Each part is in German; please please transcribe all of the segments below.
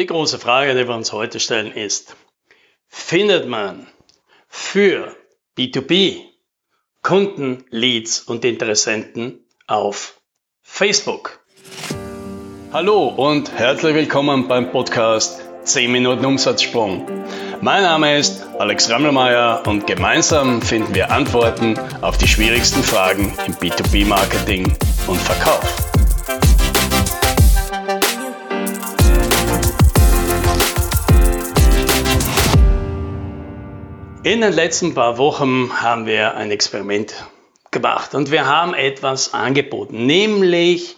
Die große Frage, die wir uns heute stellen, ist, findet man für B2B Kunden, Leads und Interessenten auf Facebook? Hallo und herzlich willkommen beim Podcast 10 Minuten Umsatzsprung. Mein Name ist Alex Rammelmeier und gemeinsam finden wir Antworten auf die schwierigsten Fragen im B2B-Marketing und Verkauf. In den letzten paar Wochen haben wir ein Experiment gemacht und wir haben etwas angeboten, nämlich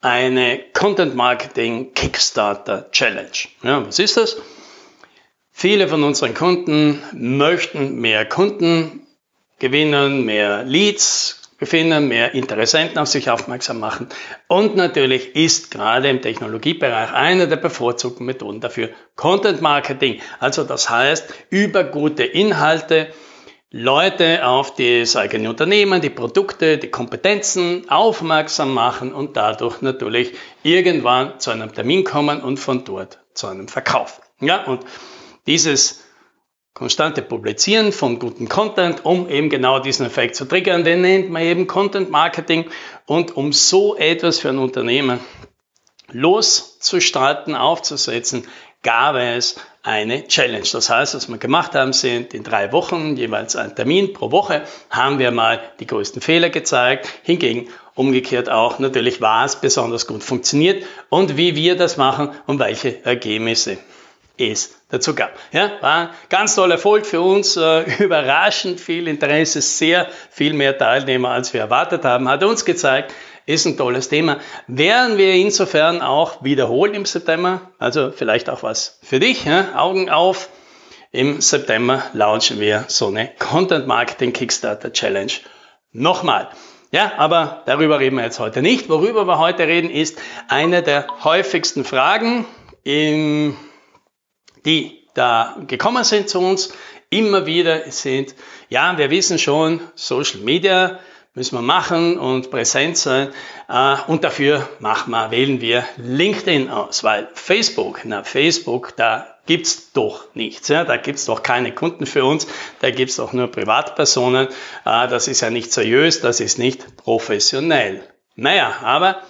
eine Content Marketing Kickstarter Challenge. Ja, was ist das? Viele von unseren Kunden möchten mehr Kunden gewinnen, mehr Leads finden, mehr Interessenten auf sich aufmerksam machen. Und natürlich ist gerade im Technologiebereich eine der bevorzugten Methoden dafür Content Marketing. Also das heißt, über gute Inhalte Leute auf das eigene Unternehmen, die Produkte, die Kompetenzen aufmerksam machen und dadurch natürlich irgendwann zu einem Termin kommen und von dort zu einem Verkauf. Ja, und dieses konstante Publizieren von guten Content, um eben genau diesen Effekt zu triggern. Den nennt man eben Content Marketing. Und um so etwas für ein Unternehmen loszustarten, aufzusetzen, gab es eine Challenge. Das heißt, was wir gemacht haben, sind in drei Wochen jeweils ein Termin pro Woche, haben wir mal die größten Fehler gezeigt. Hingegen umgekehrt auch natürlich, was besonders gut funktioniert und wie wir das machen und welche Ergebnisse es dazu gab. Ja, war ganz toller Erfolg für uns, äh, überraschend viel Interesse, sehr viel mehr Teilnehmer, als wir erwartet haben, hat uns gezeigt, ist ein tolles Thema. Werden wir insofern auch wiederholen im September, also vielleicht auch was für dich, ja? Augen auf. Im September launchen wir so eine Content Marketing Kickstarter Challenge nochmal. Ja, aber darüber reden wir jetzt heute nicht. Worüber wir heute reden, ist eine der häufigsten Fragen im die da gekommen sind zu uns, immer wieder sind, ja, wir wissen schon, Social Media müssen wir machen und präsent sein äh, und dafür machen wir, wählen wir LinkedIn aus, weil Facebook, na Facebook, da gibt's doch nichts, ja, da gibt's doch keine Kunden für uns, da gibt's doch nur Privatpersonen, äh, das ist ja nicht seriös, das ist nicht professionell. Naja, aber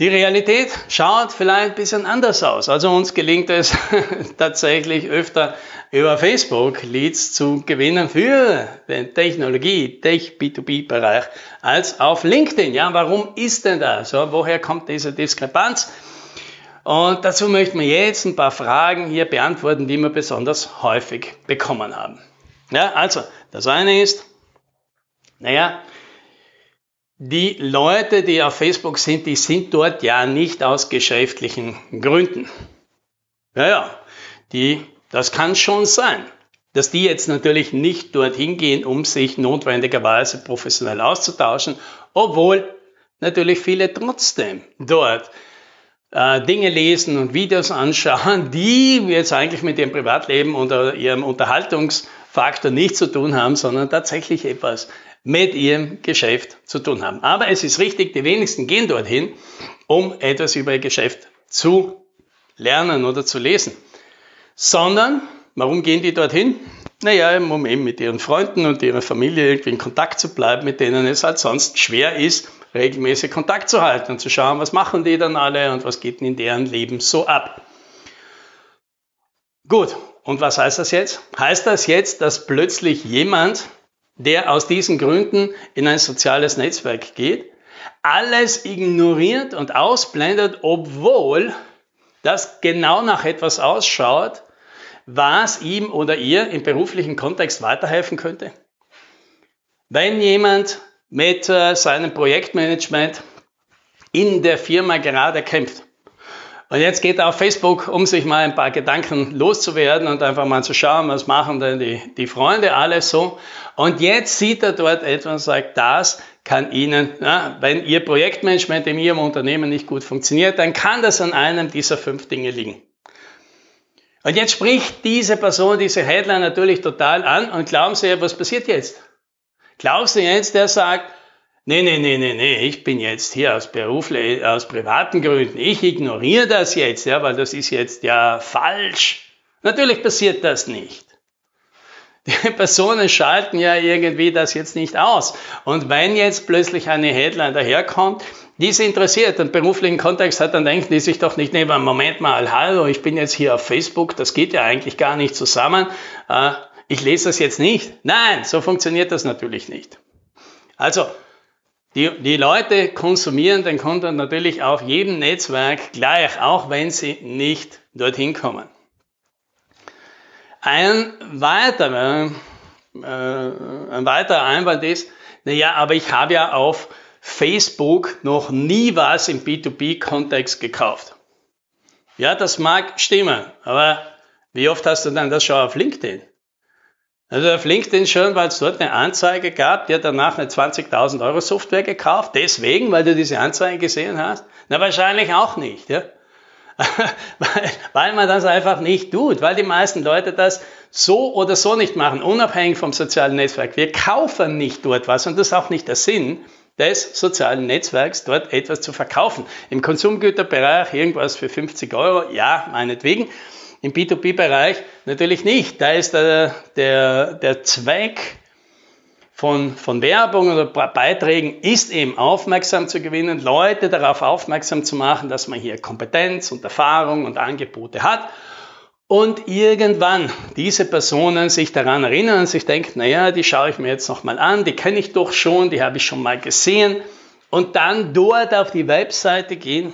die Realität schaut vielleicht ein bisschen anders aus. Also uns gelingt es tatsächlich öfter über Facebook Leads zu gewinnen für den Technologie, Tech B2B-Bereich als auf LinkedIn. Ja, warum ist denn das? So, woher kommt diese Diskrepanz? Und dazu möchten wir jetzt ein paar Fragen hier beantworten, die wir besonders häufig bekommen haben. Ja, also, das eine ist, naja, die Leute, die auf Facebook sind, die sind dort ja nicht aus geschäftlichen Gründen. Ja, ja, die, das kann schon sein, dass die jetzt natürlich nicht dorthin gehen, um sich notwendigerweise professionell auszutauschen, obwohl natürlich viele trotzdem dort äh, Dinge lesen und Videos anschauen, die jetzt eigentlich mit ihrem Privatleben oder ihrem Unterhaltungsfaktor nichts zu tun haben, sondern tatsächlich etwas mit ihrem Geschäft zu tun haben. Aber es ist richtig, die wenigsten gehen dorthin, um etwas über ihr Geschäft zu lernen oder zu lesen. Sondern, warum gehen die dorthin? Naja, um eben mit ihren Freunden und ihrer Familie irgendwie in Kontakt zu bleiben, mit denen es halt sonst schwer ist, regelmäßig Kontakt zu halten und zu schauen, was machen die dann alle und was geht in deren Leben so ab. Gut, und was heißt das jetzt? Heißt das jetzt, dass plötzlich jemand der aus diesen Gründen in ein soziales Netzwerk geht, alles ignoriert und ausblendet, obwohl das genau nach etwas ausschaut, was ihm oder ihr im beruflichen Kontext weiterhelfen könnte. Wenn jemand mit äh, seinem Projektmanagement in der Firma gerade kämpft und jetzt geht er auf Facebook, um sich mal ein paar Gedanken loszuwerden und einfach mal zu schauen, was machen denn die, die Freunde alles so. Und jetzt sieht er dort etwas und sagt, das kann Ihnen, ja, wenn Ihr Projektmanagement in Ihrem Unternehmen nicht gut funktioniert, dann kann das an einem dieser fünf Dinge liegen. Und jetzt spricht diese Person, diese Headline natürlich total an und glauben Sie, was passiert jetzt? Glauben Sie jetzt, der sagt, nee, nee, nee, nee, nee, ich bin jetzt hier aus, beruflich, aus privaten Gründen, ich ignoriere das jetzt, ja, weil das ist jetzt ja falsch. Natürlich passiert das nicht. Die Personen schalten ja irgendwie das jetzt nicht aus. Und wenn jetzt plötzlich eine Headline daherkommt, die sie interessiert, einen beruflichen Kontext hat, dann denken die sich doch nicht, nee, Moment mal, hallo, ich bin jetzt hier auf Facebook, das geht ja eigentlich gar nicht zusammen, äh, ich lese das jetzt nicht. Nein, so funktioniert das natürlich nicht. Also, die, die Leute konsumieren den Content natürlich auf jedem Netzwerk gleich, auch wenn sie nicht dorthin kommen. Ein weiterer, äh, ein weiterer Einwand ist, naja, aber ich habe ja auf Facebook noch nie was im B2B-Kontext gekauft. Ja, das mag stimmen, aber wie oft hast du dann das schon auf LinkedIn? Also auf LinkedIn schon, weil es dort eine Anzeige gab, die hat danach eine 20.000 Euro Software gekauft, deswegen, weil du diese Anzeige gesehen hast? Na, wahrscheinlich auch nicht, ja weil, weil man das einfach nicht tut, weil die meisten Leute das so oder so nicht machen, unabhängig vom sozialen Netzwerk. Wir kaufen nicht dort was und das ist auch nicht der Sinn des sozialen Netzwerks, dort etwas zu verkaufen. Im Konsumgüterbereich irgendwas für 50 Euro, ja, meinetwegen. Im B2B-Bereich natürlich nicht. Da ist der, der, der Zweck von, von Werbung oder Beiträgen ist eben aufmerksam zu gewinnen, Leute darauf aufmerksam zu machen, dass man hier Kompetenz und Erfahrung und Angebote hat. Und irgendwann diese Personen sich daran erinnern und sich denken, naja, die schaue ich mir jetzt nochmal an, die kenne ich doch schon, die habe ich schon mal gesehen. Und dann dort auf die Webseite gehen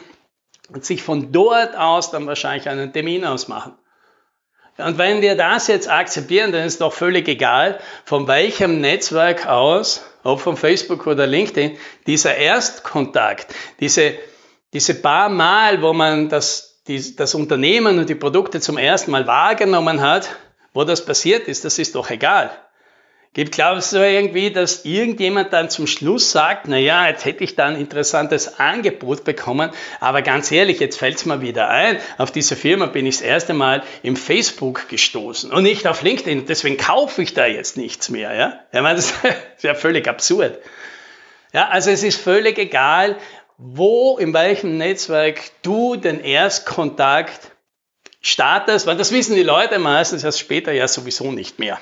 und sich von dort aus dann wahrscheinlich einen Termin ausmachen. Und wenn wir das jetzt akzeptieren, dann ist doch völlig egal, von welchem Netzwerk aus, ob von Facebook oder LinkedIn, dieser Erstkontakt, diese, diese paar Mal, wo man das, die, das Unternehmen und die Produkte zum ersten Mal wahrgenommen hat, wo das passiert ist, das ist doch egal. Gibt, glaubst du irgendwie, dass irgendjemand dann zum Schluss sagt, na ja, jetzt hätte ich da ein interessantes Angebot bekommen, aber ganz ehrlich, jetzt fällt es mir wieder ein, auf diese Firma bin ich das erste Mal im Facebook gestoßen und nicht auf LinkedIn, deswegen kaufe ich da jetzt nichts mehr, ja? Ich meine, das ist ja völlig absurd. Ja, also es ist völlig egal, wo, in welchem Netzwerk du den Erstkontakt startest, weil das wissen die Leute meistens erst später ja sowieso nicht mehr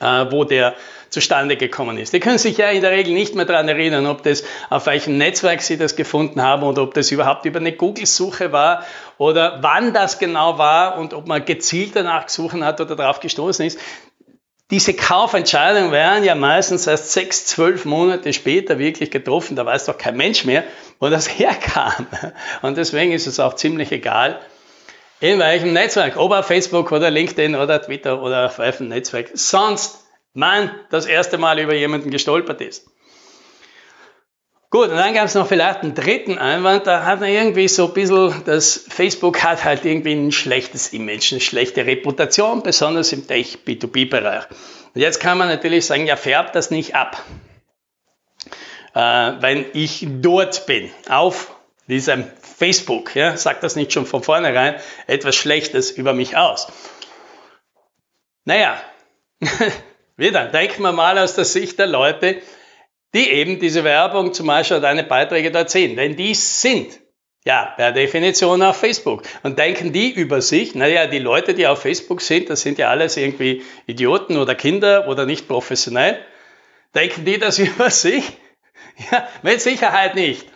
wo der zustande gekommen ist. Die können sich ja in der Regel nicht mehr daran erinnern, ob das auf welchem Netzwerk sie das gefunden haben oder ob das überhaupt über eine Google-Suche war oder wann das genau war und ob man gezielt danach gesucht hat oder darauf gestoßen ist. Diese Kaufentscheidungen werden ja meistens erst sechs, zwölf Monate später wirklich getroffen. Da weiß doch kein Mensch mehr, wo das herkam. Und deswegen ist es auch ziemlich egal, in welchem Netzwerk, ob auf Facebook oder LinkedIn oder Twitter oder auf welchem Netzwerk sonst man das erste Mal über jemanden gestolpert ist. Gut, und dann gab es noch vielleicht einen dritten Einwand, da hat man irgendwie so ein bisschen, das Facebook hat halt irgendwie ein schlechtes Image, eine schlechte Reputation, besonders im Tech-B2B-Bereich. Und jetzt kann man natürlich sagen, ja, färbt das nicht ab. Äh, wenn ich dort bin, auf diesem Facebook, ja, sagt das nicht schon von vornherein etwas Schlechtes über mich aus. Naja, wieder, denken wir mal aus der Sicht der Leute, die eben diese Werbung zum Beispiel deine Beiträge dort sehen. Denn die sind ja per Definition auf Facebook. Und denken die über sich, naja, die Leute, die auf Facebook sind, das sind ja alles irgendwie Idioten oder Kinder oder nicht professionell. Denken die das über sich? Ja, mit Sicherheit nicht.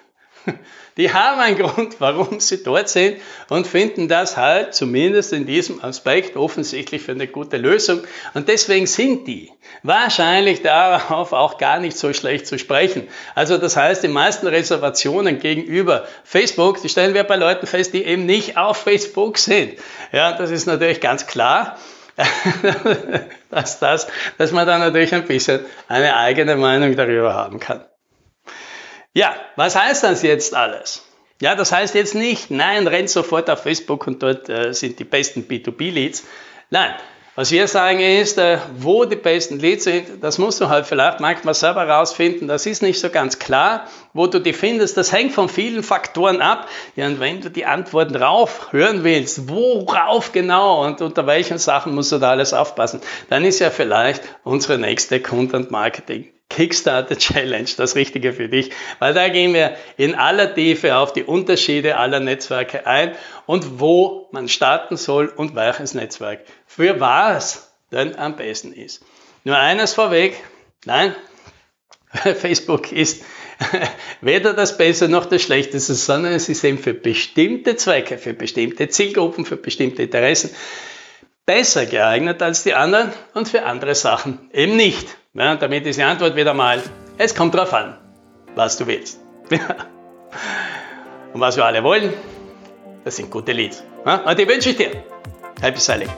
Die haben einen Grund, warum sie dort sind und finden das halt zumindest in diesem Aspekt offensichtlich für eine gute Lösung. Und deswegen sind die wahrscheinlich darauf auch gar nicht so schlecht zu sprechen. Also das heißt, die meisten Reservationen gegenüber Facebook, die stellen wir bei Leuten fest, die eben nicht auf Facebook sind. Ja, das ist natürlich ganz klar. dass, das, dass man da natürlich ein bisschen eine eigene Meinung darüber haben kann. Ja, was heißt das jetzt alles? Ja, das heißt jetzt nicht, nein, rennt sofort auf Facebook und dort äh, sind die besten B2B-Leads. Nein, was wir sagen ist, äh, wo die besten Leads sind, das musst du halt vielleicht manchmal selber rausfinden. Das ist nicht so ganz klar, wo du die findest. Das hängt von vielen Faktoren ab. Ja, und wenn du die Antworten drauf hören willst, worauf genau und unter welchen Sachen musst du da alles aufpassen, dann ist ja vielleicht unsere nächste Content Marketing Kickstarter Challenge das Richtige für dich, weil da gehen wir in aller Tiefe auf die Unterschiede aller Netzwerke ein und wo man starten soll und welches Netzwerk für was denn am besten ist. Nur eines vorweg, nein, Facebook ist weder das Beste noch das Schlechteste, sondern es ist eben für bestimmte Zwecke, für bestimmte Zielgruppen, für bestimmte Interessen besser geeignet als die anderen und für andere Sachen eben nicht. Ja, damit ist die Antwort wieder mal, es kommt drauf an, was du willst. und was wir alle wollen, das sind gute Leads. Und die wünsche ich dir. Happy Sailing.